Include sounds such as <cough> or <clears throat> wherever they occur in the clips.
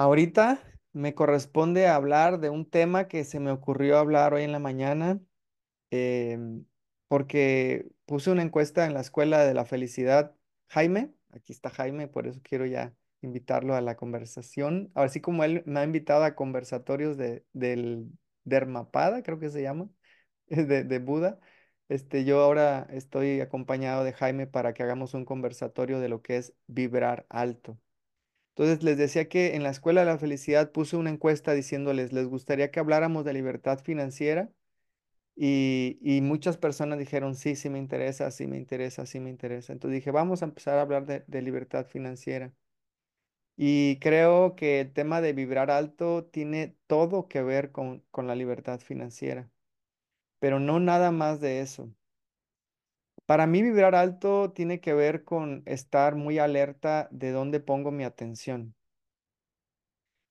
Ahorita me corresponde hablar de un tema que se me ocurrió hablar hoy en la mañana, em, porque puse una encuesta en la Escuela de la Felicidad. Jaime, aquí está Jaime, por eso quiero ya invitarlo a la conversación. Así como él me ha invitado a conversatorios de, del Dermapada, creo que se llama, <laughs> de, de Buda. Este, yo ahora estoy acompañado de Jaime para que hagamos un conversatorio de lo que es vibrar alto. Entonces les decía que en la Escuela de la Felicidad puse una encuesta diciéndoles, ¿les gustaría que habláramos de libertad financiera? Y, y muchas personas dijeron, sí, sí me interesa, sí me interesa, sí me interesa. Entonces dije, vamos a empezar a hablar de, libertad financiera. Y creo que el tema de vibrar alto tiene todo que ver con, con la libertad financiera, pero no nada más de eso. Para mí vibrar alto tiene que ver con estar muy alerta de dónde pongo mi atención.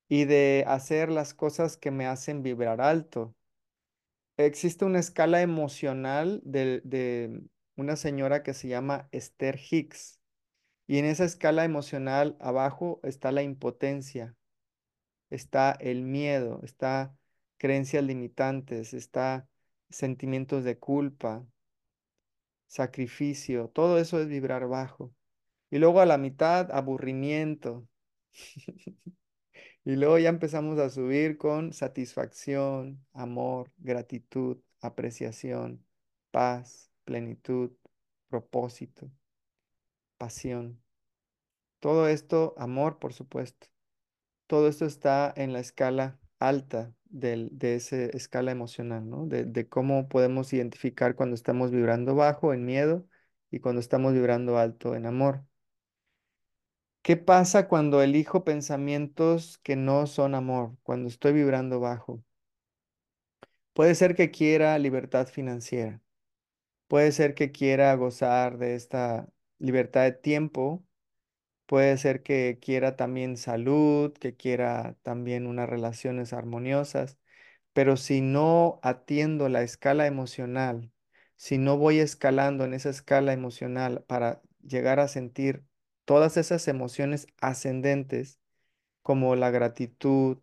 y de hacer las cosas que me hacen vibrar alto. Existe una escala emocional de, de una señora que se llama Esther Hicks. Y en esa escala emocional abajo está la impotencia, está el miedo, está creencias limitantes, está sentimientos de culpa, sacrificio, todo eso es vibrar bajo. Y luego a la mitad, aburrimiento. <laughs> Y luego ya empezamos a subir con satisfacción, amor, gratitud, apreciación, paz, plenitud, propósito, pasión. Todo esto, amor, por supuesto. Todo esto está en la escala alta de esa escala emocional, ¿no? De, de cómo podemos identificar cuando estamos vibrando bajo en miedo y cuando estamos vibrando alto en amor. ¿Qué pasa cuando elijo pensamientos que no son amor, cuando estoy vibrando bajo? Puede ser que quiera libertad financiera, puede ser que quiera gozar de esta libertad de tiempo, puede ser que quiera también salud, que quiera también unas relaciones armoniosas, pero si no atiendo la escala emocional, si no voy escalando en esa escala emocional para llegar a sentir todas esas emociones ascendentes, como la gratitud,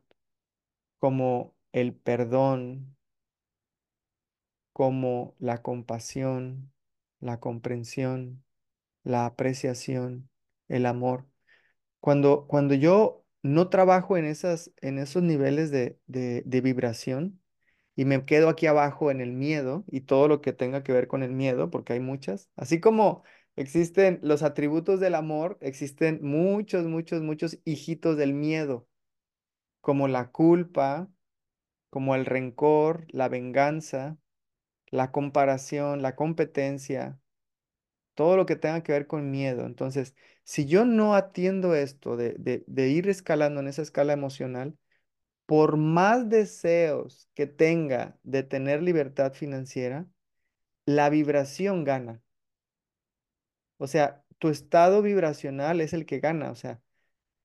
como el perdón, como la compasión, la comprensión, la apreciación, el amor. Cuando, cuando yo no trabajo en esas, en esos niveles de, de, de vibración y me quedo aquí abajo en el miedo y todo lo que tenga que ver con el miedo, porque hay muchas, así como existen los atributos del amor, existen muchos, muchos, muchos hijitos del miedo, como la culpa, como el rencor, la venganza, la comparación, la competencia, todo lo que tenga que ver con miedo. Entonces, si yo no atiendo esto de, de, ir escalando en esa escala emocional, por más deseos que tenga de tener libertad financiera, la vibración gana. O sea, tu estado vibracional es el que gana. O sea,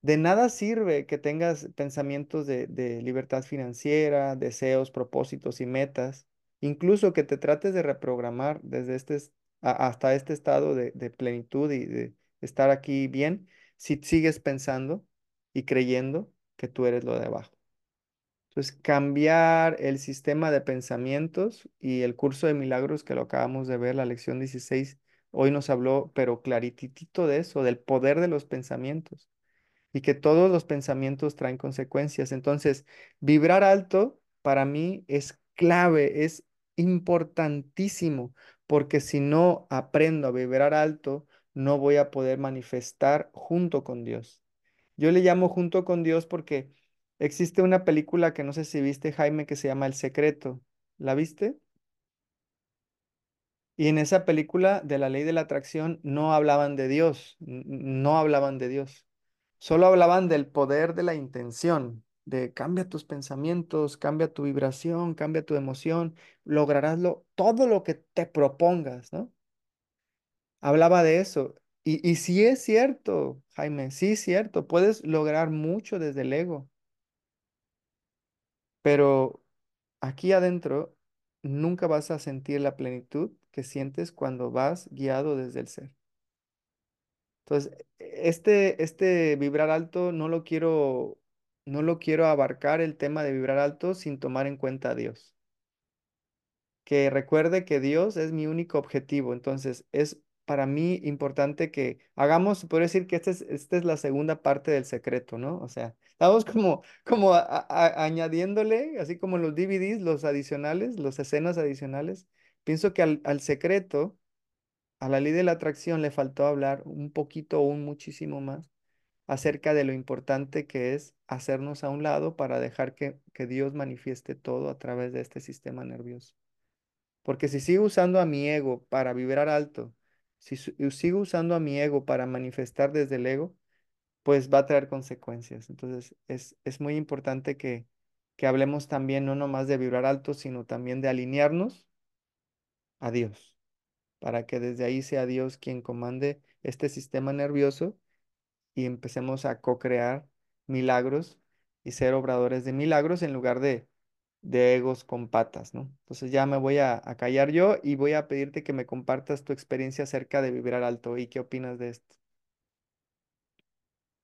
de nada sirve que tengas pensamientos de, de libertad financiera, deseos, propósitos y metas, incluso que te trates de reprogramar desde este, es- hasta este estado de, de plenitud y de estar aquí bien, si sigues pensando y creyendo que tú eres lo de abajo. Entonces, cambiar el sistema de pensamientos y el curso de milagros que lo acabamos de ver, la lección 16 hoy nos habló, pero clarititito de eso, del poder de los pensamientos y que todos los pensamientos traen consecuencias. Entonces, vibrar alto para mí es clave, es importantísimo, porque si no aprendo a vibrar alto, no voy a poder manifestar junto con Dios. Yo le llamo junto con Dios porque existe una película que no sé si viste, Jaime, que se llama El Secreto. ¿La viste? Y en esa película de la ley de la atracción no hablaban de Dios, no hablaban de Dios. Solo hablaban del poder de la intención, de cambia tus pensamientos, cambia tu vibración, cambia tu emoción, lograrás lo, todo lo que te propongas, ¿no? Hablaba de eso. Y, y sí es cierto, Jaime, sí es cierto, puedes lograr mucho desde el ego, pero aquí adentro nunca vas a sentir la plenitud que sientes cuando vas guiado desde el ser. Entonces, este, este vibrar alto no lo quiero no lo quiero abarcar el tema de vibrar alto sin tomar en cuenta a Dios. Que recuerde que Dios es mi único objetivo. Entonces, es para mí importante que hagamos, puedo decir que esta es, es la segunda parte del secreto, ¿no? O sea, estamos como, como añadiéndole, así como los DVDs, los adicionales, las escenas adicionales. Pienso que al, al secreto, a la ley de la atracción le faltó hablar un poquito o un muchísimo más acerca de lo importante que es hacernos a un lado para dejar que, que Dios manifieste todo a través de este sistema nervioso. Porque si sigo usando a mi ego para vibrar alto, si sigo usando a mi ego para manifestar desde el ego, pues va a traer consecuencias. Entonces es, es muy importante que, que hablemos también no nomás de vibrar alto, sino también de alinearnos a Dios, para que desde ahí sea Dios quien comande este sistema nervioso y empecemos a co-crear milagros y ser obradores de milagros en lugar de, de egos con patas, ¿no? Entonces ya me voy a, callar yo y voy a pedirte que me compartas tu experiencia acerca de vibrar alto y qué opinas de esto.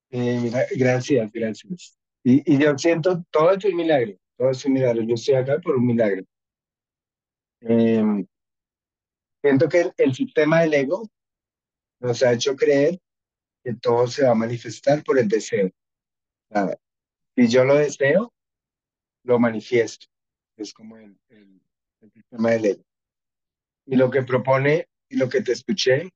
Eh, gracias, gracias. Y, y yo siento, todo es un milagro, todo es un milagro. Yo estoy acá por un milagro. Eh, siento que el, el sistema del ego nos ha hecho creer que todo se va a manifestar por el deseo. Ah, si yo lo deseo, lo manifiesto. Es como el, el, el sistema del ego. Y lo que propone y lo que te escuché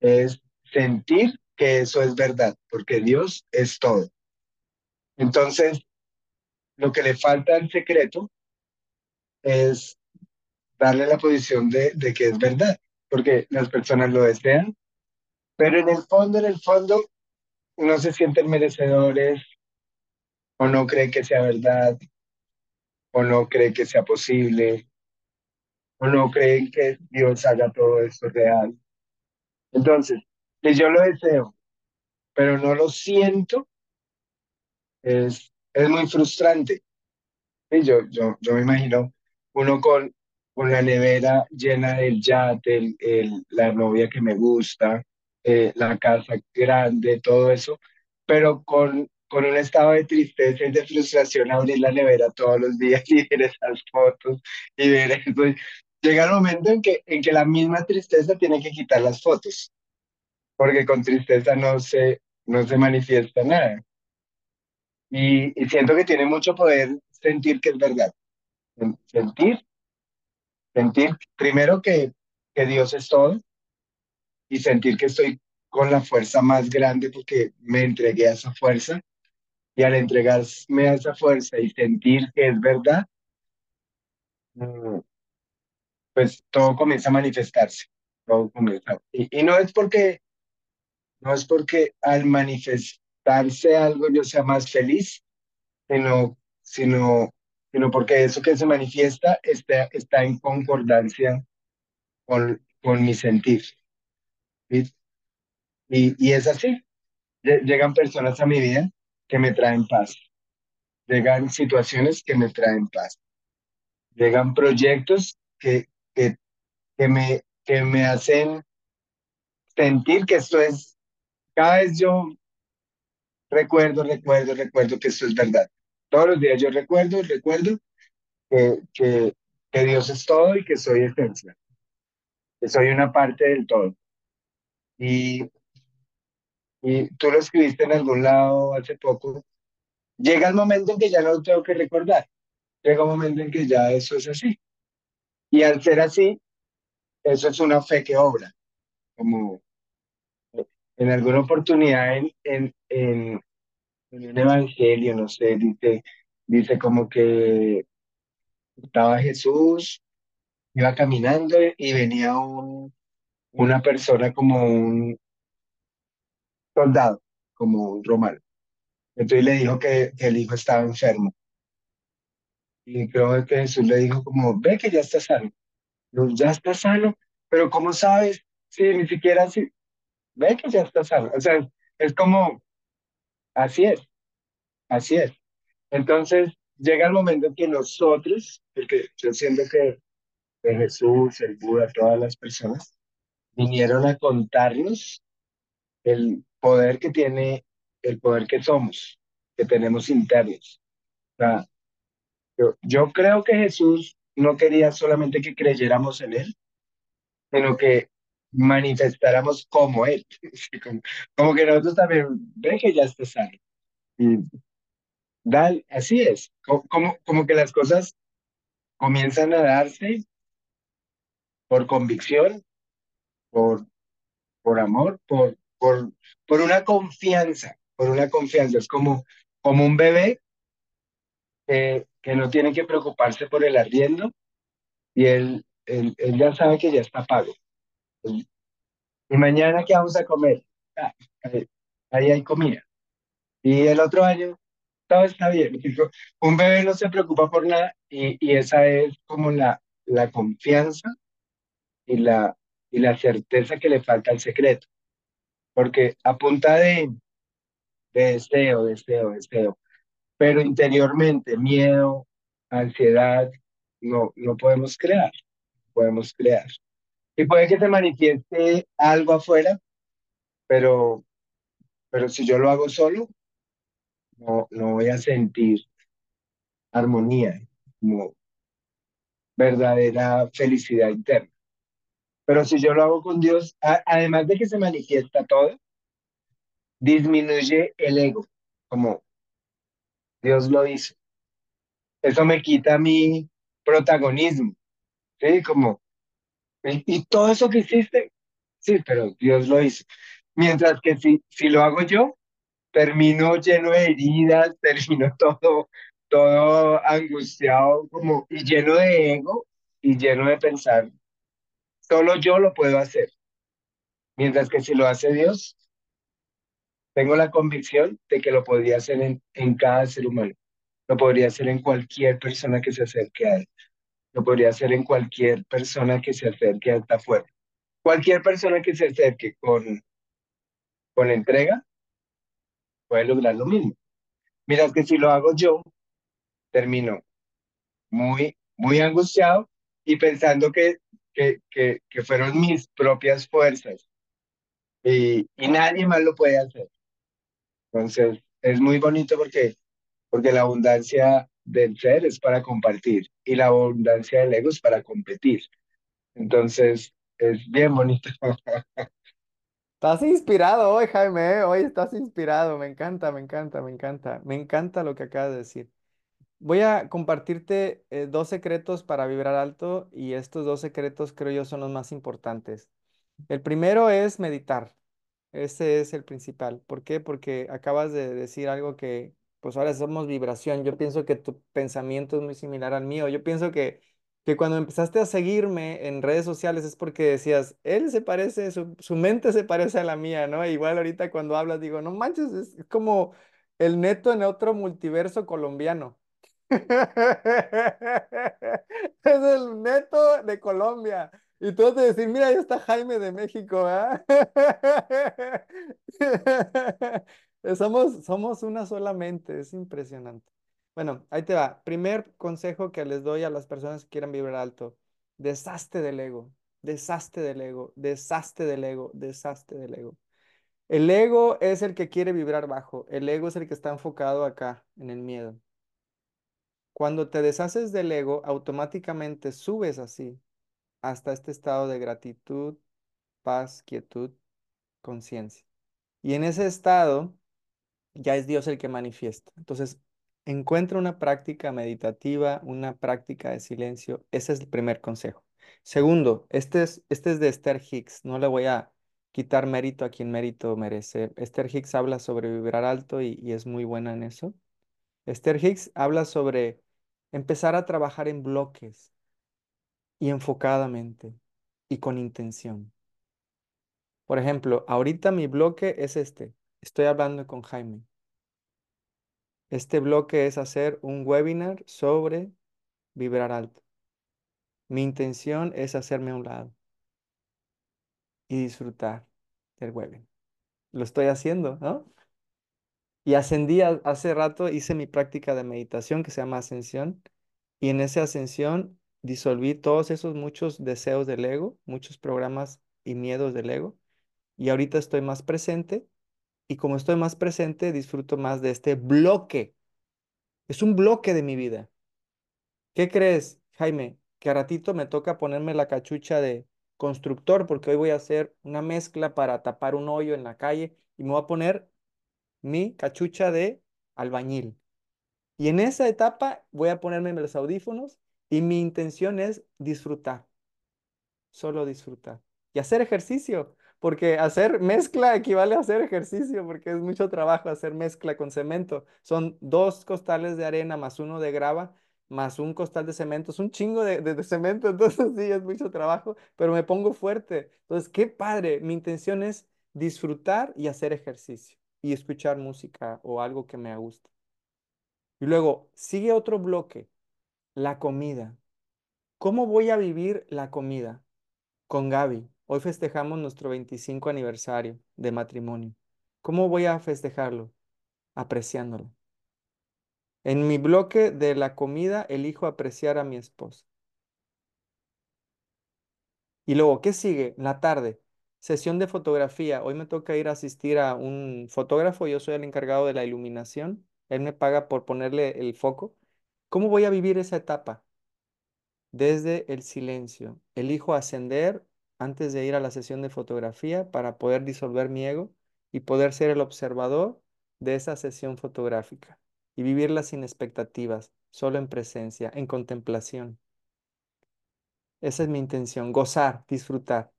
es sentir que eso es verdad, porque Dios es todo. Entonces, lo que le falta al secreto es darle la posición de, de que es verdad, porque las personas lo desean, pero en el fondo, en el fondo, no se sienten merecedores o no creen que sea verdad o no creen que sea posible o no creen que Dios haga todo esto real. Entonces, si yo lo deseo, pero no lo siento, es, es muy frustrante. Y yo, yo, yo me imagino uno con, con la nevera llena del yate, el, el- la novia que me gusta, eh, la casa grande, todo eso, pero con, con un estado de tristeza y de frustración abrir la nevera todos los días <laughs> y ver esas fotos y ver eso. Llega el momento en que, en que la misma tristeza tiene que quitar las fotos, porque con tristeza no se, no se manifiesta nada. Y, y siento que tiene mucho poder sentir que es verdad sentir, sentir primero que, que Dios es todo y sentir que estoy con la fuerza más grande porque me entregué a esa fuerza y al entregarme a esa fuerza y sentir que es verdad, mm, pues todo comienza a manifestarse, todo comienza. Y, y no es porque, no es porque al manifestarse algo yo sea más feliz, sino, sino, sino porque eso que se manifiesta está, está en concordancia con, con mi sentir. Y, y es así. Lle- Llegan personas a mi vida que me traen paz. Llegan situaciones que me traen paz. Llegan proyectos que, que, que me, que me hacen sentir que esto es, cada vez yo recuerdo, recuerdo, recuerdo que esto es verdad. Todos los días yo recuerdo, recuerdo que, que, que Dios es todo y que soy esencia, que soy una parte del todo. Y, y tú lo escribiste en algún lado hace poco. Llega el momento en que ya no lo tengo que recordar llega un momento en que ya eso es así. Y al ser así, eso es una fe que obra, como en alguna oportunidad en, en, en, en un evangelio, no sé, dice, dice como que estaba Jesús, iba caminando y venía un, una persona como un soldado, como un romano. Entonces le dijo que, el hijo estaba enfermo. Y creo que Jesús le dijo como, ve que ya está sano. Yo, ya está sano, pero ¿cómo sabes? Sí, ni siquiera si, ve que ya está sano. O sea, es como, así es, así es. Entonces, llega el momento en que nosotros, porque yo siento que Jesús, el Buda, todas las personas, vinieron a contarnos el poder que tiene, el poder que somos. que tenemos internos. O sea, yo, yo creo que Jesús no quería solamente que creyéramos en Él, sino que manifestáramos como Él. <laughs> Como, que nosotros también, ve que ya está sano. Y dale, así es. Co- Como, como que las cosas comienzan a darse por convicción, por, por amor, por, por, por una confianza, por una confianza. Es como, como un bebé que, que no tiene que preocuparse por el arriendo y él, él, él ya sabe que ya está pago. Y mañana, ¿qué vamos a comer? Ah, ahí, ahí hay comida. Y el otro año, todo está bien. <laughs> Un bebé no se preocupa por nada y, y esa es como la, la confianza y la, y la certeza que le falta al secreto. Porque a punta de, de deseo, deseo, deseo, pero interiormente miedo, ansiedad, no, no podemos crear, podemos crear. Y puede que te manifieste algo afuera, pero, pero si yo lo hago solo, no, no voy a sentir armonía, como verdadera felicidad interna. Pero si yo lo hago con Dios, a- además de que se manifiesta todo, disminuye el ego, como Dios lo hizo. Eso me quita mi protagonismo, ¿sí? Como, y, y todo eso que hiciste, sí, pero Dios lo hizo. Mientras que si, si lo hago yo, termino lleno de heridas, <laughs> termino todo, todo angustiado, como, y lleno de ego, y lleno de pensar, solo yo lo puedo hacer. Mientras que si lo hace Dios, tengo la convicción de que lo podría hacer en, en cada ser humano. Lo podría hacer en cualquier persona que se acerque a él. Lo podría hacer en cualquier persona que se acerque hasta afuera. Cualquier persona que se acerque con, con entrega puede lograr lo mismo. Mientras que si lo hago yo, termino muy, muy angustiado y pensando que, que, que, que fueron mis propias fuerzas y, y nadie más lo puede hacer. Entonces, es muy bonito porque, porque la abundancia del ser es para compartir y la abundancia del ego es para competir. Entonces, es bien bonito. <laughs> Estás inspirado hoy, Jaime, ¿eh? Hoy estás inspirado. Me encanta, me encanta, me encanta. Me encanta lo que acabas de decir. Voy a compartirte eh, dos secretos para vibrar alto y estos dos secretos creo yo son los más importantes. El primero es meditar. Ese es el principal. ¿Por qué? Porque acabas de decir algo que, pues ahora somos vibración. Yo pienso que tu pensamiento es muy similar al mío. Yo pienso que, que cuando empezaste a seguirme en redes sociales es porque decías, él se parece, su, su mente se parece a la mía, ¿no? Igual ahorita cuando hablas digo, no manches, es como el neto en otro multiverso colombiano. <laughs> Es el neto de Colombia. Y tú vas a decir, mira, ahí está Jaime de México, ¿ah? <laughs> Somos, somos una sola mente, es impresionante. Bueno, ahí te va. Primer consejo que les doy a las personas que quieran vibrar alto. Deshazte del ego, deshazte del ego, deshazte del ego, deshazte del ego. El ego es el que quiere vibrar bajo, el ego es el que está enfocado acá, en el miedo. Cuando te deshaces del ego, automáticamente subes así hasta este estado de gratitud, paz, quietud, conciencia. Y en ese estado ya es Dios el que manifiesta. Entonces, encuentra una práctica meditativa, una práctica de silencio. Ese es el primer consejo. Segundo, este es, este es de Esther Hicks. No le voy a quitar mérito a quien mérito merece. Esther Hicks habla sobre vibrar alto y, y es muy buena en eso. Esther Hicks habla sobre empezar a trabajar en bloques y enfocadamente y con intención. Por ejemplo, ahorita mi bloque es este. Estoy hablando con Jaime. Este bloque es hacer un webinar sobre vibrar alto. Mi intención es hacerme a un lado y disfrutar del webinar. Lo estoy haciendo, ¿no? Y ascendí hace rato, hice mi práctica de meditación que se llama ascensión y en esa ascensión disolví todos esos muchos deseos del ego, muchos programas y miedos del ego y ahorita estoy más presente Y como estoy más presente, disfruto más de este bloque. Es un bloque de mi vida. ¿Qué crees, Jaime? Que a ratito me toca ponerme la cachucha de constructor porque hoy voy a hacer una mezcla para tapar un hoyo en la calle y me voy a poner mi cachucha de albañil. Y en esa etapa voy a ponerme los audífonos y mi intención es disfrutar, solo disfrutar y hacer ejercicio, porque hacer mezcla equivale a hacer ejercicio, porque es mucho trabajo hacer mezcla con cemento. Son dos costales de arena más uno de grava, más un costal de cemento, es un chingo de, de, de cemento, <laughs> entonces sí, es mucho trabajo, pero me pongo fuerte. Entonces, qué padre, mi intención es disfrutar y hacer ejercicio y escuchar música o algo que me guste. Y luego sigue otro bloque, la comida. ¿Cómo voy a vivir la comida? Con Gaby. Hoy festejamos nuestro 25 aniversario de matrimonio. ¿Cómo voy a festejarlo? Apreciándolo. En mi bloque de la comida elijo apreciar a mi esposa. Y luego, ¿qué sigue? La tarde, sesión de fotografía. Hoy me toca ir a asistir a un fotógrafo. Yo soy el encargado de la iluminación. Él me paga por ponerle el foco. ¿Cómo voy a vivir esa etapa? Desde el silencio. Elijo ascender antes de ir a la sesión de fotografía para poder disolver mi ego y poder ser el observador de esa sesión fotográfica y vivirla sin expectativas, solo en presencia, en contemplación. Esa es mi intención, gozar, disfrutar.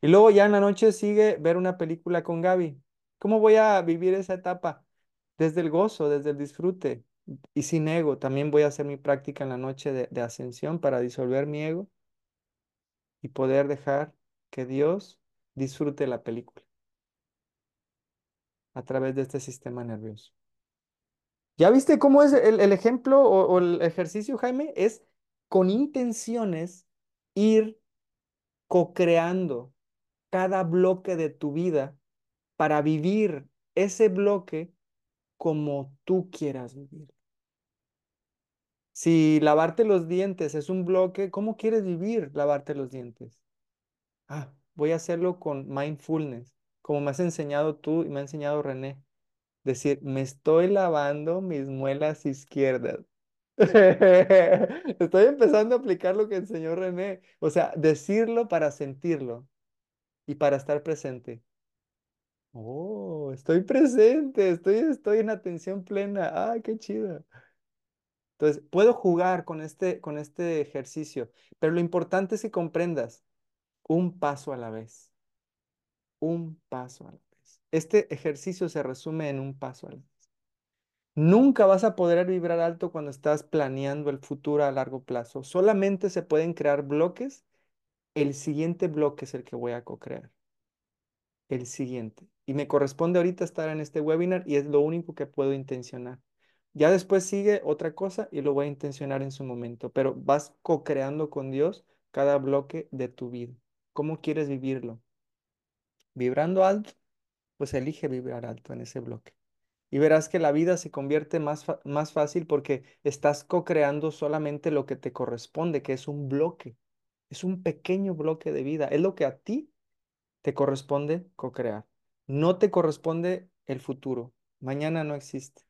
Y luego ya en la noche sigue ver una película con Gaby. ¿Cómo voy a vivir esa etapa? Desde el gozo, desde el disfrute y sin ego. También voy a hacer mi práctica en la noche de, ascensión para disolver mi ego y poder dejar que Dios disfrute la película a través de este sistema nervioso. ¿Ya viste cómo es el, el ejemplo o, o el ejercicio, Jaime? Es con intenciones ir co-creando cada bloque de tu vida para vivir ese bloque como tú quieras vivir. Si lavarte los dientes es un bloque, ¿cómo quieres vivir lavarte los dientes? Ah, voy a hacerlo con mindfulness, como me has enseñado tú y me ha enseñado René. Decir, me estoy lavando mis muelas izquierdas. <laughs> Estoy empezando a aplicar lo que enseñó René. O sea, decirlo para sentirlo y para estar presente. Oh, estoy presente, estoy, estoy en atención plena. Ah, qué chido. Entonces, puedo jugar con este, con este ejercicio, pero lo importante es que comprendas un paso a la vez. Un paso a la vez. Este ejercicio se resume en un paso a la vez. Nunca vas a poder vibrar alto cuando estás planeando el futuro a largo plazo. Solamente se pueden crear bloques. El siguiente bloque es el que voy a co-crear. El siguiente. Y me corresponde ahorita estar en este webinar y es lo único que puedo intencionar. Ya después sigue otra cosa y lo voy a intencionar en su momento, pero vas co-creando con Dios cada bloque de tu vida. ¿Cómo quieres vivirlo? ¿Vibrando alto? Pues elige vibrar alto en ese bloque. Y verás que la vida se convierte más, más fácil porque estás co-creando solamente lo que te corresponde, que es un bloque. Es un pequeño bloque de vida. Es lo que a ti te corresponde co-crear. No te corresponde el futuro. Mañana no existe.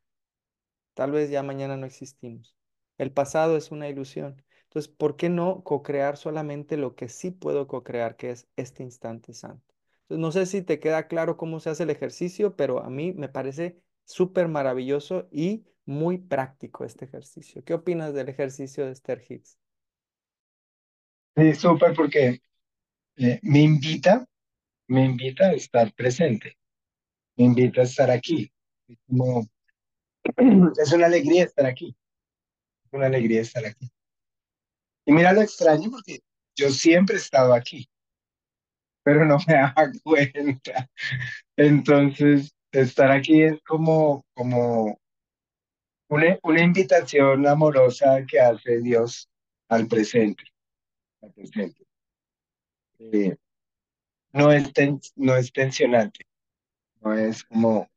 Tal vez ya mañana no existimos. El pasado es una ilusión. Entonces, ¿por qué no co-crear solamente lo que sí puedo co-crear, que es este instante santo? No sé si te queda claro cómo se hace el ejercicio, pero a mí me parece súper maravilloso y muy práctico este ejercicio. ¿Qué opinas del ejercicio de Esther Hicks? Sí, súper porque eh, me invita, me invita a estar presente, me invita a estar aquí. <clears throat> Es una alegría estar aquí, es una alegría estar aquí. Y mira lo extraño porque yo siempre he estado aquí, pero no me <laughs> daba cuenta. Entonces, estar aquí es como, como una, una invitación amorosa que hace Dios al presente. Presente. Eh, no es, ten- no es tensionante, no es como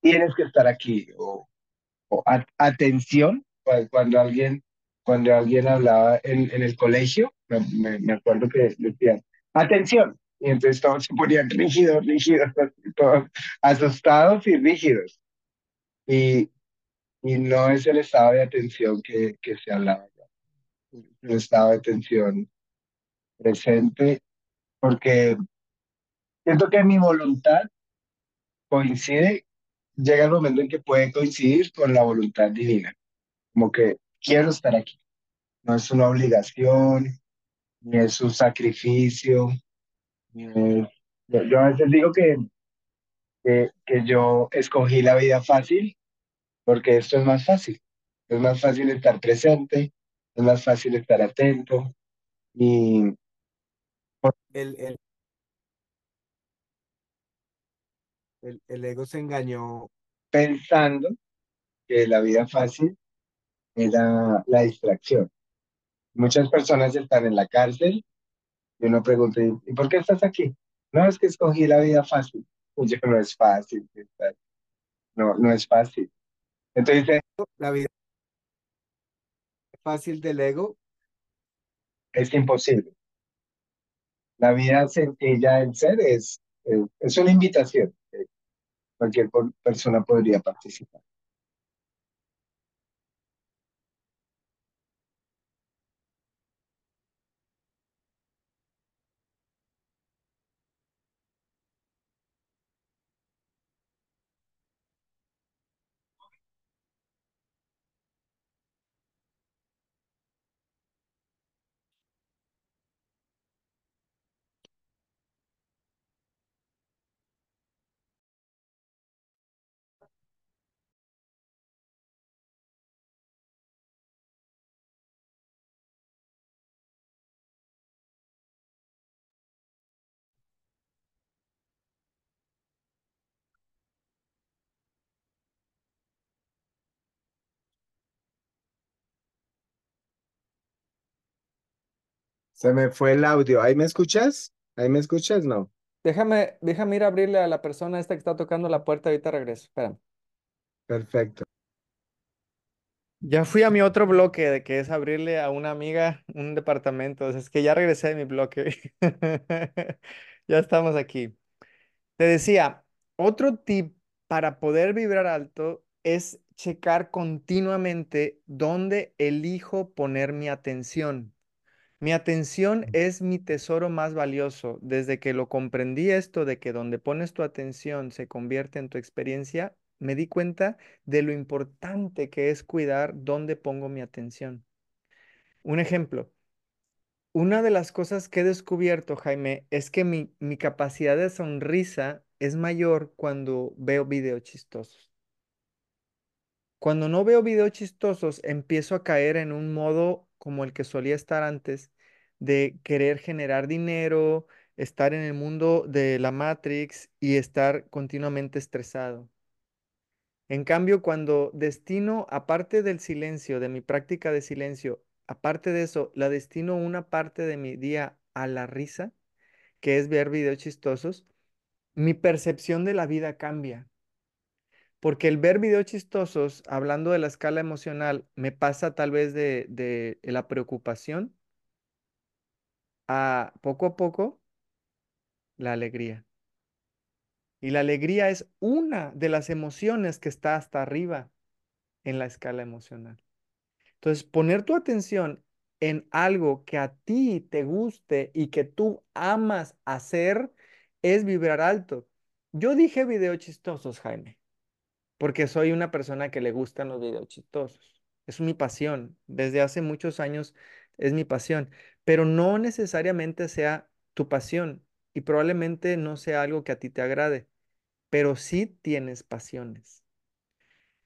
tienes que estar aquí o, o a- atención cu- cuando alguien cuando alguien hablaba en, en el colegio, me, me- me acuerdo que decían, atención, y entonces todos se ponían rígidos, rígidos, <laughs> todos asustados y rígidos. Y, y no es el estado de atención que, que se hablaba, el estado de atención presente, porque siento que mi voluntad coincide, llega el momento en que puede coincidir con la voluntad divina, como que quiero estar aquí, no es una obligación, ni es un sacrificio. ni Yo, yo a veces digo que, que, que yo escogí la vida fácil porque esto es más fácil. Es más fácil estar presente, es más fácil estar atento y El, el, el, el ego se engañó pensando que la vida fácil era la distracción. Muchas personas están en la cárcel y uno pregunta, ¿y por qué estás aquí? No, es que escogí la vida fácil. Y yo, no es fácil, no, no es fácil. Entonces, la vida fácil del ego es imposible. La vida sencilla del ser es, es, una invitación. que Cualquier persona podría participar. Se me fue el audio. ¿Ahí me escuchas? ¿Ahí me escuchas? No. Déjame, déjame ir a abrirle a la persona esta que está tocando la puerta, ahorita regreso. Espérame. Perfecto. Ya fui a mi otro bloque, de que es abrirle a una amiga un departamento. Es que ya regresé de mi bloque. <laughs> Ya estamos aquí. Te decía, otro tip para poder vibrar alto es checar continuamente dónde elijo poner mi atención. Mi atención es mi tesoro más valioso. Desde que lo comprendí esto de que donde pones tu atención se convierte en tu experiencia, me di cuenta de lo importante que es cuidar dónde pongo mi atención. Un ejemplo, una de las cosas que he descubierto, Jaime, es que mi, mi capacidad de sonrisa es mayor cuando veo videos chistosos. Cuando no veo videos chistosos, empiezo a caer en un modo como el que solía estar antes, de querer generar dinero, estar en el mundo de la Matrix y estar continuamente estresado. En cambio, cuando destino, aparte del silencio, de mi práctica de silencio, aparte de eso, la destino una parte de mi día a la risa, que es ver videos chistosos, mi percepción de la vida cambia. Porque el ver videos chistosos, hablando de la escala emocional, me pasa tal vez de, la preocupación a poco a poco la alegría. Y la alegría es una de las emociones que está hasta arriba en la escala emocional. Entonces, poner tu atención en algo que a ti te guste y que tú amas hacer es vibrar alto. Yo dije videos chistosos, Jaime. Porque soy una persona que le gustan los videos chistosos. Es mi pasión. Desde hace muchos años es mi pasión, pero no necesariamente sea tu pasión y probablemente no sea algo que a ti te agrade, pero sí tienes pasiones.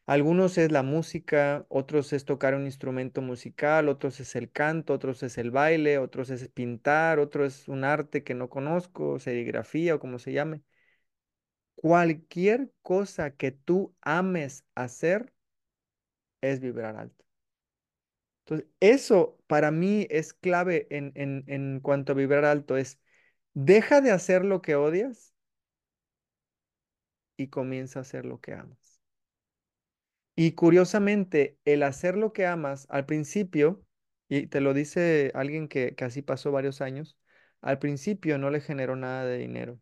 Algunos es la música, otros es tocar un instrumento musical, otros es el canto, otros es el baile, otros es pintar, otro es un arte que no conozco, serigrafía o como se llame. Cualquier cosa que tú ames hacer es vibrar alto. Entonces, eso para mí es clave en, en, en cuanto a vibrar alto, es deja de hacer lo que odias y comienza a hacer lo que amas. Y curiosamente, el hacer lo que amas al principio, y te lo dice alguien que, que así pasó varios años, al principio no le generó nada de dinero.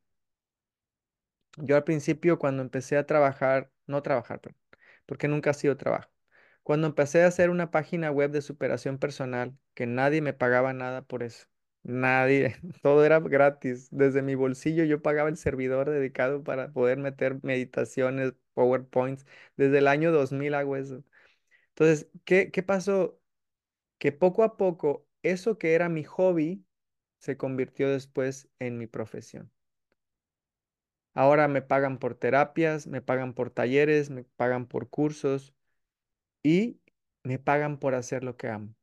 Yo al principio cuando empecé a trabajar, no trabajar, porque nunca ha sido trabajo. Cuando empecé a hacer una página web de superación personal, que nadie me pagaba nada por eso. Nadie, <laughs> todo era gratis. Desde mi bolsillo yo pagaba el servidor dedicado para poder meter meditaciones, PowerPoints. Desde el año 2000 hago eso. Entonces, ¿qué, qué pasó? Que poco a poco eso que era mi hobby se convirtió después en mi profesión. Ahora me pagan por terapias, me pagan por talleres, me pagan por cursos y me pagan por hacer lo que amo.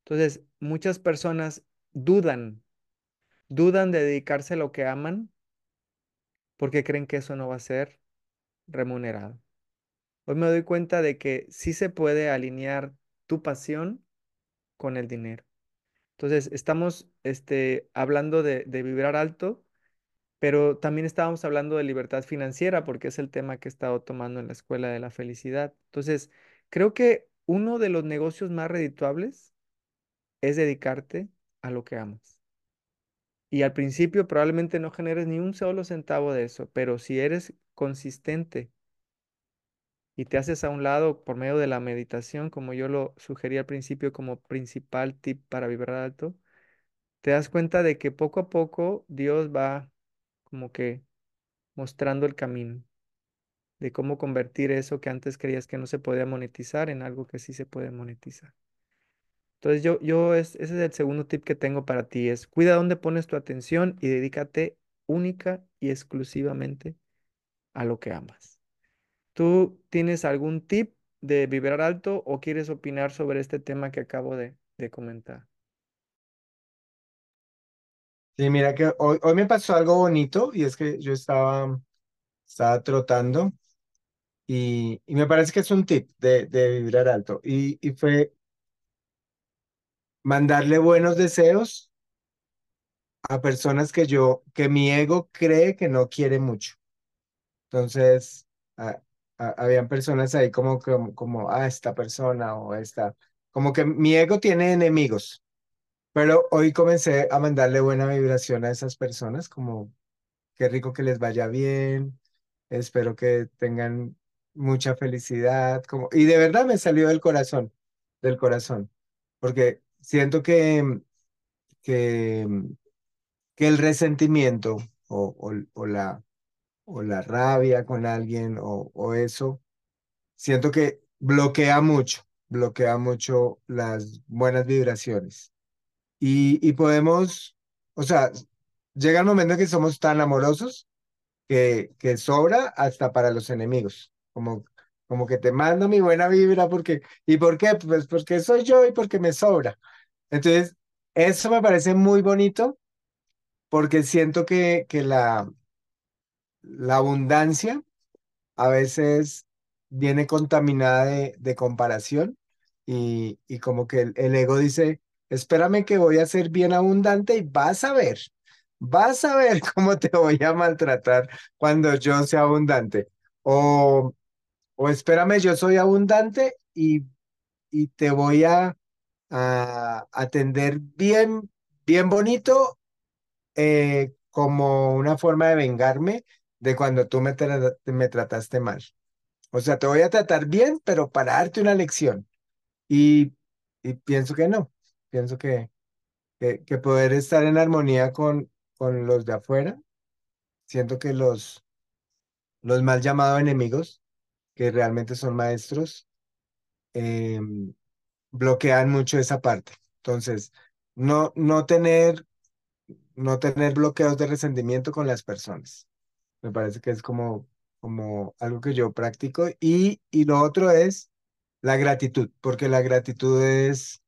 Entonces, muchas personas dudan, dudan de dedicarse a lo que aman porque creen que eso no va a ser remunerado. Hoy me doy cuenta de que sí se puede alinear tu pasión con el dinero. Entonces, estamos este, hablando de, de vibrar alto Pero también estábamos hablando de libertad financiera porque es el tema que he estado tomando en la Escuela de la Felicidad. Entonces, creo que uno de los negocios más redituables es dedicarte a lo que amas. Y al principio probablemente no generes ni un solo centavo de eso, pero si eres consistente y te haces a un lado por medio de la meditación, como yo lo sugerí al principio como principal tip para vibrar alto, te das cuenta de que poco a poco Dios va como que mostrando el camino de cómo convertir eso que antes creías que no se podía monetizar en algo que sí se puede monetizar. Entonces yo, yo es, ese es el segundo tip que tengo para ti, es cuida dónde pones tu atención y dedícate única y exclusivamente a lo que amas. ¿Tú tienes algún tip de vibrar alto o quieres opinar sobre este tema que acabo de, de comentar? Sí, mira que hoy, hoy me pasó algo bonito y es que yo estaba, estaba trotando y, y me parece que es un tip de, de vibrar alto y, y fue mandarle buenos deseos a personas que yo, que mi ego cree que no quiere mucho. Entonces, a- a- habían personas ahí como, como, como, ah, esta persona o esta, como que mi ego tiene enemigos, pero hoy comencé a mandarle buena vibración a esas personas, como qué rico que les vaya bien, espero que tengan mucha felicidad, como, y de verdad me salió del corazón, del corazón, porque siento que, que, que el resentimiento o, o, o la, o la rabia con alguien o, o eso, siento que bloquea mucho, bloquea mucho las buenas vibraciones. Y, podemos, o sea, llega el momento en que somos tan amorosos que, que sobra hasta para los enemigos. Como, como que te mando mi buena vibra porque, ¿y por qué? Pues porque soy yo y porque me sobra. Entonces, eso me parece muy bonito porque siento que, que la, la abundancia a veces viene contaminada de, de comparación y, y como que el ego dice, espérame que voy a ser bien abundante y vas a ver, vas a ver <laughs> cómo te voy a maltratar cuando yo sea abundante. O, o espérame, yo soy abundante y, y te voy a, atender bien, bien bonito eh, como una forma de vengarme de cuando tú me, me trataste mal. O sea, te voy a tratar bien, pero para darte una lección. Y, y pienso que no. Pienso que, que, poder estar en armonía con, con los de afuera, siento que los, los mal llamados enemigos, que realmente son maestros, eh, bloquean mucho esa parte. Entonces, no, no tener, no tener bloqueos de resentimiento con las personas. Me parece que es como, como algo que yo practico. Y, y lo otro es la gratitud, porque la gratitud es,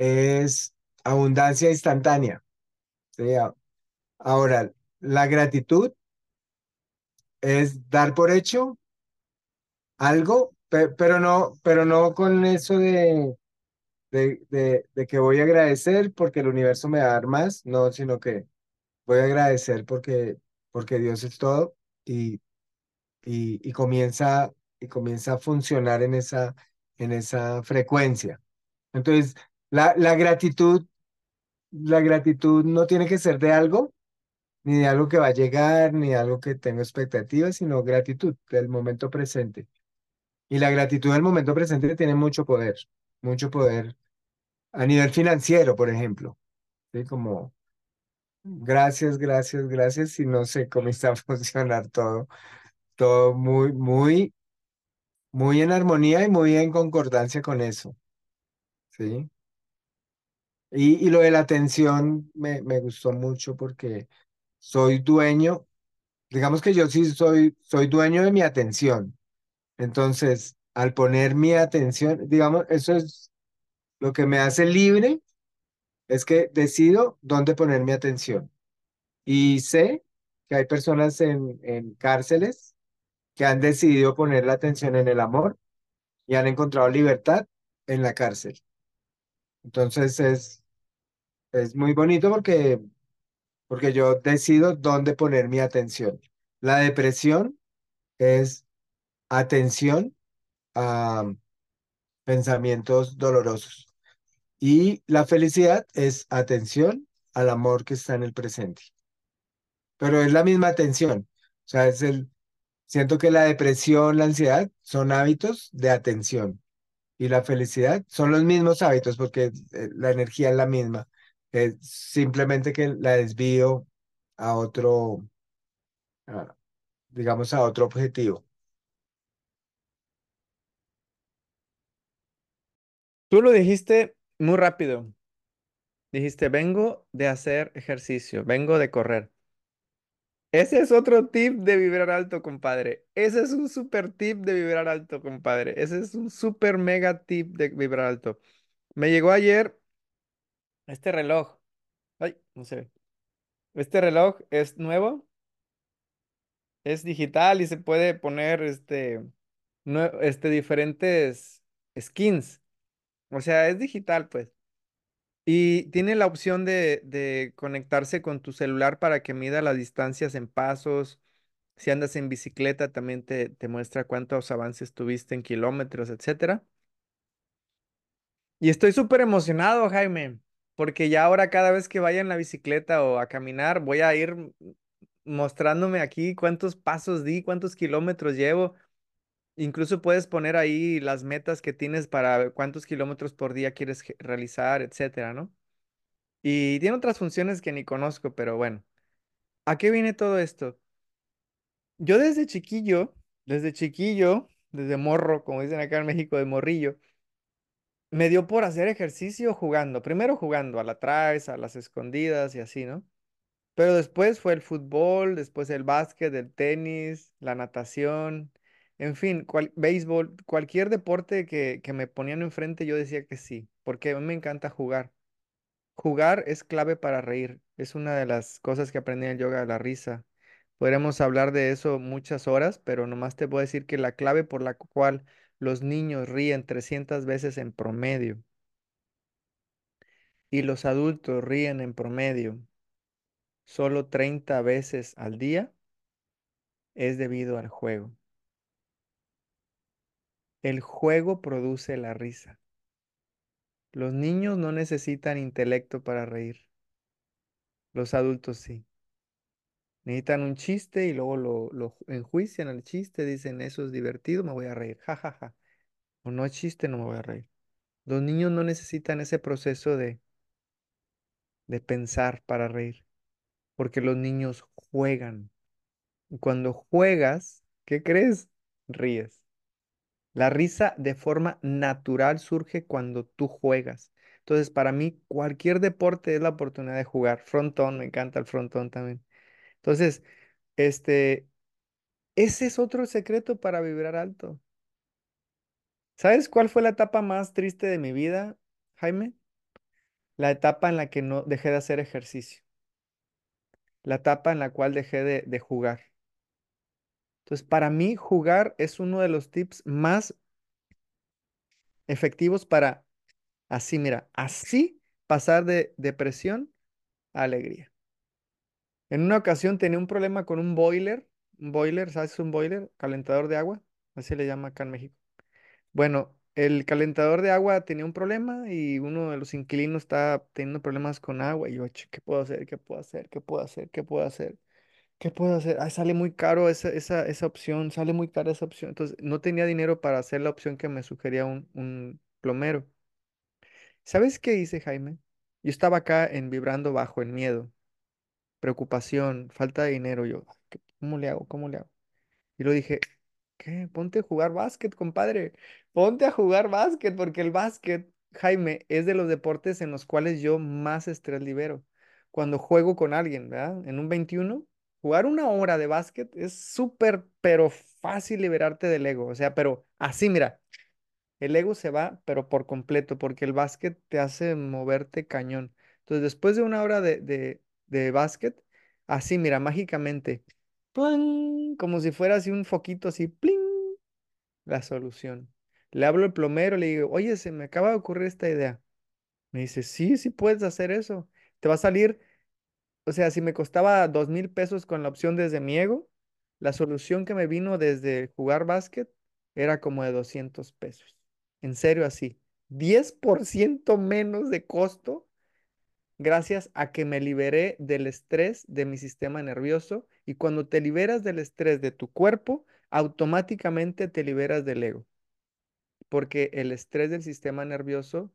es abundancia instantánea. ¿sí? Ahora, la gratitud es dar por hecho algo, pe- pero no, pero no con eso de, de, de, de que voy a agradecer porque el universo me va a dar más, no, sino que voy a agradecer porque, porque Dios es todo y, y, y comienza, y comienza a funcionar en esa, en esa frecuencia. Entonces, la, la gratitud la gratitud no tiene que ser de algo, ni de algo que va a llegar, ni de algo que tengo expectativas, sino gratitud del momento presente. Y la gratitud del momento presente tiene mucho poder, mucho poder a nivel financiero, por ejemplo. ¿sí? Como gracias, gracias, gracias, y no sé cómo está a <laughs> funcionar todo, todo muy, muy, muy en armonía y muy en concordancia con eso, ¿sí? Y, y lo de la atención me, me gustó mucho porque soy dueño, digamos que yo sí soy, soy dueño de mi atención. Entonces, al poner mi atención, digamos, eso es lo que me hace libre, es que decido dónde poner mi atención. Y sé que hay personas en, en cárceles que han decidido poner la atención en el amor y han encontrado libertad en la cárcel. Entonces es, es muy bonito porque, porque yo decido dónde poner mi atención. La depresión es atención a pensamientos dolorosos y la felicidad es atención al amor que está en el presente. Pero es la misma atención. O sea, es el, siento que la depresión, la ansiedad son hábitos de atención y la felicidad son los mismos hábitos porque eh, la energía es la misma. Es simplemente que la desvío a otro, digamos, a otro objetivo. Tú lo dijiste muy rápido. Dijiste, vengo de hacer ejercicio, vengo de correr. Ese es otro tip de vibrar alto, compadre. Ese es un super tip de vibrar alto, compadre. Ese es un super mega tip de vibrar alto. Me llegó ayer este reloj. Ay, no se ve. Este reloj es nuevo, es digital y se puede poner este, este diferentes skins. O sea, es digital, pues. Y tiene la opción de, de conectarse con tu celular para que mida las distancias en pasos. Si andas en bicicleta, también te, te muestra cuántos avances tuviste en kilómetros, etcétera. Y estoy súper emocionado, Jaime, porque ya ahora cada vez que vaya en la bicicleta o a caminar, voy a ir mostrándome aquí cuántos pasos di, cuántos kilómetros llevo. Incluso puedes poner ahí las metas que tienes para cuántos kilómetros por día quieres realizar, etcétera, ¿no? Y tiene otras funciones que ni conozco, pero bueno. ¿A qué viene todo esto? Yo desde chiquillo, desde chiquillo, desde morro, como dicen acá en México, de morrillo, me dio por hacer ejercicio jugando. Primero jugando a la traes, a las escondidas y así, ¿no? Pero después fue el fútbol, después el básquet, el tenis, la natación, en fin, cual- béisbol, cualquier deporte que, que me ponían enfrente, yo decía que sí, porque a mí me encanta jugar. Jugar es clave para reír. Es una de las cosas que aprendí en yoga, la risa. Podríamos hablar de eso muchas horas, pero nomás te puedo decir que la clave por la cual los niños ríen 300 veces en promedio y los adultos ríen en promedio solo 30 veces al día es debido al juego. El juego produce la risa. Los niños no necesitan intelecto para reír. Los adultos sí. Necesitan un chiste y luego lo, lo ju- enjuician al chiste, dicen, eso es divertido, me voy a reír, ja, ja, ja. O no es chiste, no me voy a reír. Los niños no necesitan ese proceso de, de pensar para reír, porque los niños juegan. Y cuando juegas, ¿qué crees? Ríes. La risa de forma natural surge cuando tú juegas. Entonces, para mí, cualquier deporte es la oportunidad de jugar. Frontón, me encanta el frontón también. Entonces, este, ese es otro secreto para vibrar alto. ¿Sabes cuál fue la etapa más triste de mi vida, Jaime? La etapa en la que no dejé de hacer ejercicio, la etapa en la cual dejé de, de jugar. Entonces, para mí, jugar es uno de los tips más efectivos para así, mira, así pasar de depresión a alegría. En una ocasión tenía un problema con un boiler, un boiler, ¿sabes? Un boiler, calentador de agua, así le llama acá en México. Bueno, el calentador de agua tenía un problema y uno de los inquilinos estaba teniendo problemas con agua. Y yo, "Ch, ¿qué puedo hacer? ¿Qué puedo hacer? ¿Qué puedo hacer? ¿Qué puedo hacer? ¿Qué puedo hacer? Ay, sale muy caro esa, esa, esa opción, sale muy cara esa opción. Entonces, no tenía dinero para hacer la opción que me sugería un, un plomero. ¿Sabes qué hice, Jaime? Yo estaba acá en vibrando bajo el miedo, preocupación, falta de dinero. Yo, "¿Qué- ¿cómo le hago? ¿Cómo le hago? Y lo dije, ¿qué? Ponte a jugar básquet, compadre. Ponte a jugar básquet, porque el básquet, Jaime, es de los deportes en los cuales yo más estrés libero. Cuando juego con alguien, ¿verdad? En un 21, jugar una hora de básquet es súper, pero fácil liberarte del ego. O sea, pero así, mira, el ego se va, pero por completo, porque el básquet te hace moverte cañón. Entonces, después de una hora de, de, de básquet, así, mira, mágicamente, ¡plin! como si fuera así un foquito así, ¡pling! la solución. Le hablo al plomero, le digo, oye, se me acaba de ocurrir esta idea. Me dice, sí, sí puedes hacer eso. Te va a salir o sea, si me costaba dos mil pesos con la opción desde mi ego, la solución que me vino desde jugar básquet era como de 200 pesos. En serio, así. diez por ciento menos de costo gracias a que me liberé del estrés de mi sistema nervioso. Y cuando te liberas del estrés de tu cuerpo, automáticamente te liberas del ego. Porque el estrés del sistema nervioso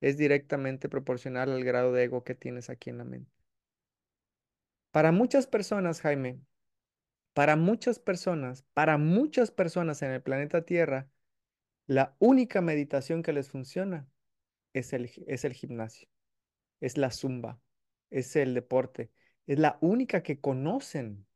es directamente proporcional al grado de ego que tienes aquí en la mente. Para muchas personas, Jaime, Para muchas personas, para muchas personas en el planeta Tierra, la única meditación que les funciona es el, es el gimnasio, es la zumba, es el deporte, es la única que conocen.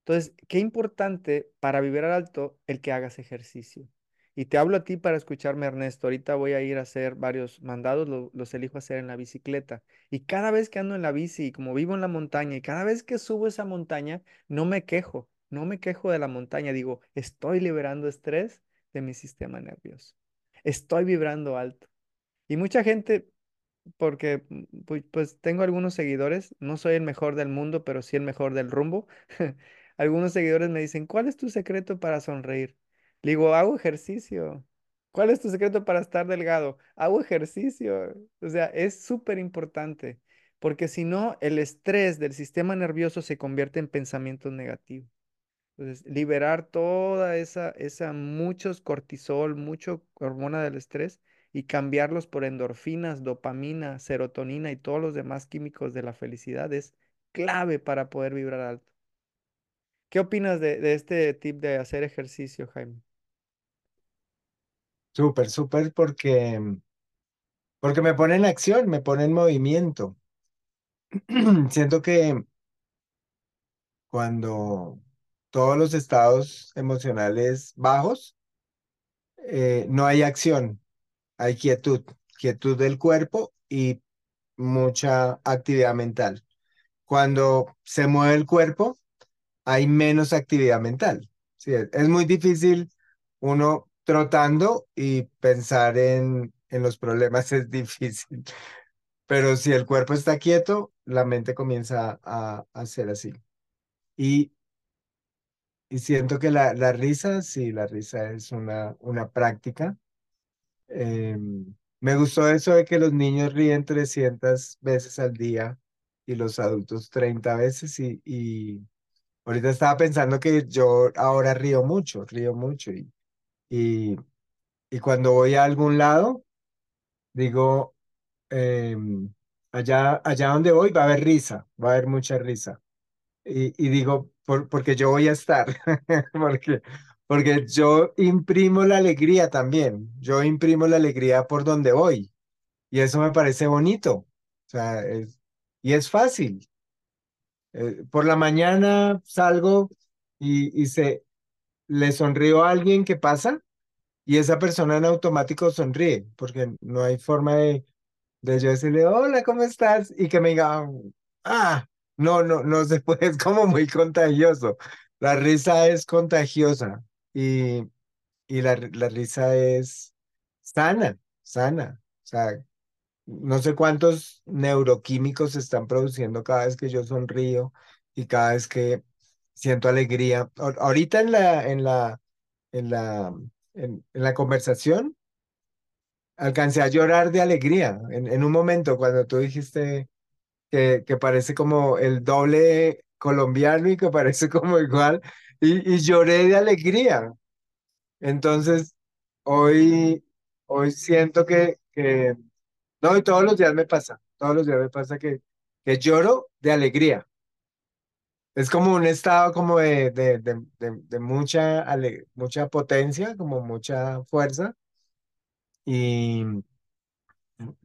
Entonces, qué importante para vibrar alto el que hagas ejercicio. Y te hablo a ti para escucharme, Ernesto. Ahorita voy a ir a hacer varios mandados, lo- los elijo hacer en la bicicleta. Y cada vez que ando en la bici, y como vivo en la montaña, y cada vez que subo esa montaña, no me quejo, no me quejo de la montaña. Digo, estoy liberando estrés de mi sistema nervioso. Estoy vibrando alto. Y mucha gente porque mm, pu- pues, tengo algunos seguidores, no soy el mejor del mundo, pero sí el mejor del rumbo. <laughs> Algunos seguidores me dicen, ¿cuál es tu secreto para sonreír? Le digo, hago ejercicio. ¿Cuál es tu secreto para estar delgado? Hago ejercicio. O sea, es súper importante, porque si no, el estrés del sistema nervioso se convierte en pensamientos negativos. Entonces, liberar toda esa, esa, muchos cortisol, mucho hormona del estrés y cambiarlos por endorfinas, dopamina, serotonina y todos los demás químicos de la felicidad es clave para poder vibrar alto. ¿Qué opinas de, este tip de hacer ejercicio, Jaime? Súper, súper, porque, porque me pone en acción, me pone en movimiento. <clears throat> Siento que cuando todos los estados emocionales bajos, eh, no hay acción, hay quietud, quietud del cuerpo y mucha actividad mental. Cuando se mueve el cuerpo, hay menos actividad mental. Sí, es, muy difícil uno trotando y pensar en, en los problemas <laughs> es difícil, pero si el cuerpo está quieto, la mente comienza a, a ser así. Y, y siento que la, la risa, sí, la risa es una, una práctica. Eh, me gustó eso de que los niños ríen 300 veces al día y los adultos 30 veces y, y Ahorita estaba pensando que yo ahora río mucho, río mucho y, y, y cuando voy a algún lado, digo, em, allá, allá donde voy va a haber risa, va a haber mucha risa. Y, y digo, por, porque yo voy a estar, <laughs> porque, porque yo imprimo la alegría también, yo imprimo la alegría por donde voy y eso me parece bonito. O sea, y es fácil. Eh, por la mañana salgo y, y se, le sonrío a alguien que pasa y esa persona en automático sonríe, porque no hay forma de, de yo decirle, hola, ¿cómo estás? Y que me diga, ah, no, no, no se puede, <laughs> es como muy contagioso. La risa es contagiosa y, y la, la risa es sana, sana. O sea, no sé cuántos neuroquímicos se están produciendo cada vez que yo sonrío y cada vez que siento alegría. Ahor- Ahorita en la, en la, en la en la conversación, alcancé a llorar de alegría en, en un momento cuando tú dijiste que, que parece como el doble colombiano y que parece como igual, y, y lloré de alegría. Entonces, hoy, hoy siento que, que, no, y todos los días me pasa, todos los días me pasa que, que lloro de alegría. Es como un estado como de, de, de, de, mucha, ale- mucha potencia, como mucha fuerza, y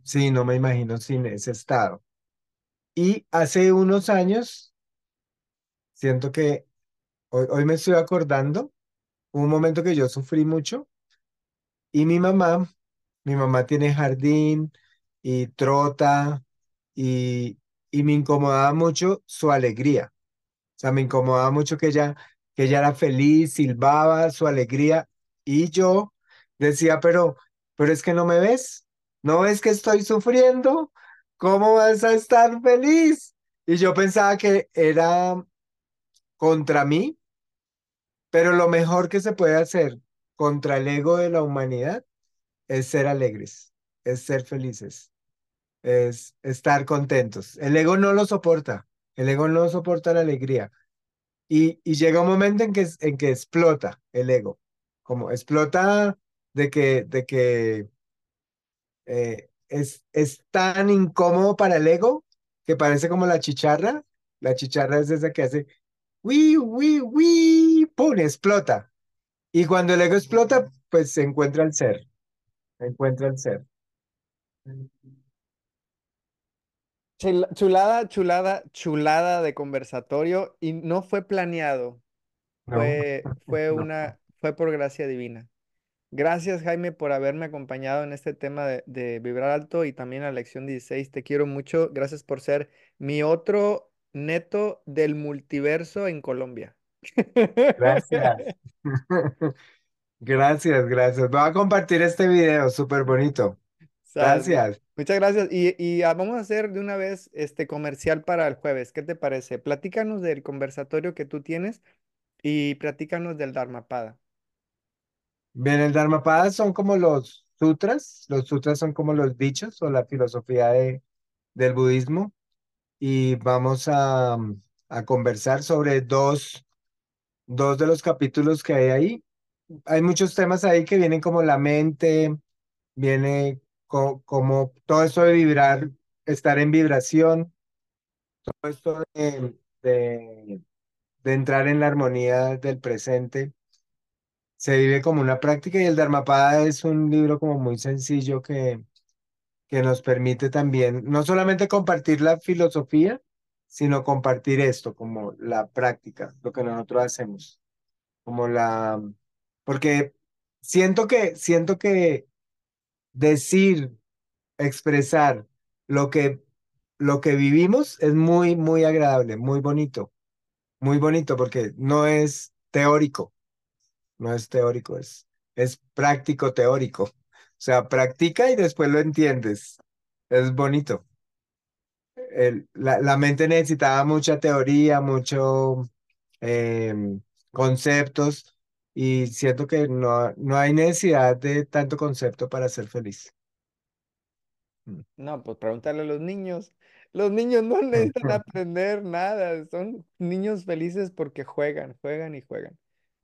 sí, no me imagino sin ese estado. Y hace unos años, siento que hoy, me estoy acordando, un momento que yo sufrí mucho y mi mamá, mi mamá tiene jardín y trota y, y me incomodaba mucho su alegría. O sea, me incomodaba mucho que ella, que ella era feliz, silbaba su alegría y yo decía, pero, pero es que no me ves, no ves que estoy sufriendo, ¿cómo vas a estar feliz? Y yo pensaba que era contra mí, pero lo mejor que se puede hacer contra el ego de la humanidad es ser alegres, es ser felices, es estar contentos. El ego no lo soporta, el ego no soporta la alegría. Y, y llega un momento en que, en que explota el ego, como explota de que, de que eh, es, es tan incómodo para el ego que parece como la chicharra. La chicharra es esa que hace, ¡Wii, wii, wii! ¡Pum! Explota. Y cuando el ego explota, pues se encuentra el ser, se encuentra el ser. Chul- Chulada, chulada, chulada de conversatorio y no fue planeado, No, fue, fue <laughs> una, fue por gracia divina. Gracias, Jaime, por haberme acompañado en este tema de, de vibrar alto y también la lección 16. Te quiero mucho. Gracias por ser mi otro neto del multiverso en Colombia. Gracias. <laughs> <laughs> Gracias, gracias. Voy a compartir este video, súper bonito. Gracias. Muchas gracias. Y, y, ah, vamos a hacer de una vez este comercial para el jueves. ¿Qué te parece? Platícanos del conversatorio que tú tienes y platícanos del Dharmapada. Bien, el Dharmapada son como los sutras. Los sutras son como los dichos o la filosofía de, del budismo. Y vamos a, a conversar sobre dos, dos de los capítulos que hay ahí. Hay muchos temas ahí que vienen como la mente, viene co- como todo esto de vibrar, estar en vibración, todo esto de, de de entrar en la armonía del presente. Se vive como una práctica y el Dharmapada es un libro como muy sencillo que, que nos permite también no solamente compartir la filosofía, sino compartir esto como la práctica, lo que nosotros hacemos, como la, porque siento que, siento que decir, expresar lo que, lo que vivimos es muy, muy agradable, muy bonito, muy bonito porque no es teórico No es teórico, es, es práctico teórico. O sea, practica y después lo entiendes. Es bonito. El- la, la mente necesitaba mucha teoría, mucho em, conceptos y siento que no, no hay necesidad de tanto concepto para ser feliz. Mm. No, pues pregúntale a los niños. Los niños no necesitan aprender nada, son niños felices porque juegan, juegan y juegan.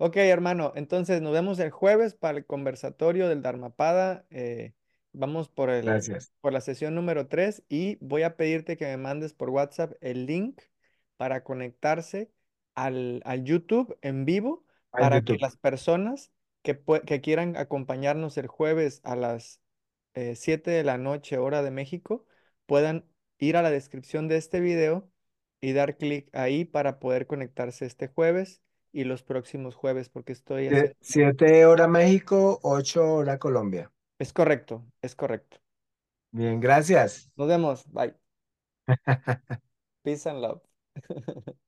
Ok, hermano, entonces nos vemos el jueves para el conversatorio del Dharmapada. eh, vamos por el, Gracias. por la sesión número 3 y voy a pedirte que me mandes por WhatsApp el link para conectarse al, al YouTube en vivo para que las personas que, que quieran acompañarnos el jueves a las eh, 7 de la noche, hora de México, puedan ir a la descripción de este video y dar clic ahí para poder conectarse este jueves y los próximos jueves, porque estoy haciendo... Siete hora México, ocho hora Colombia. Es correcto, es correcto. Bien, gracias. Nos vemos. Bye. <laughs> Peace and love. <laughs>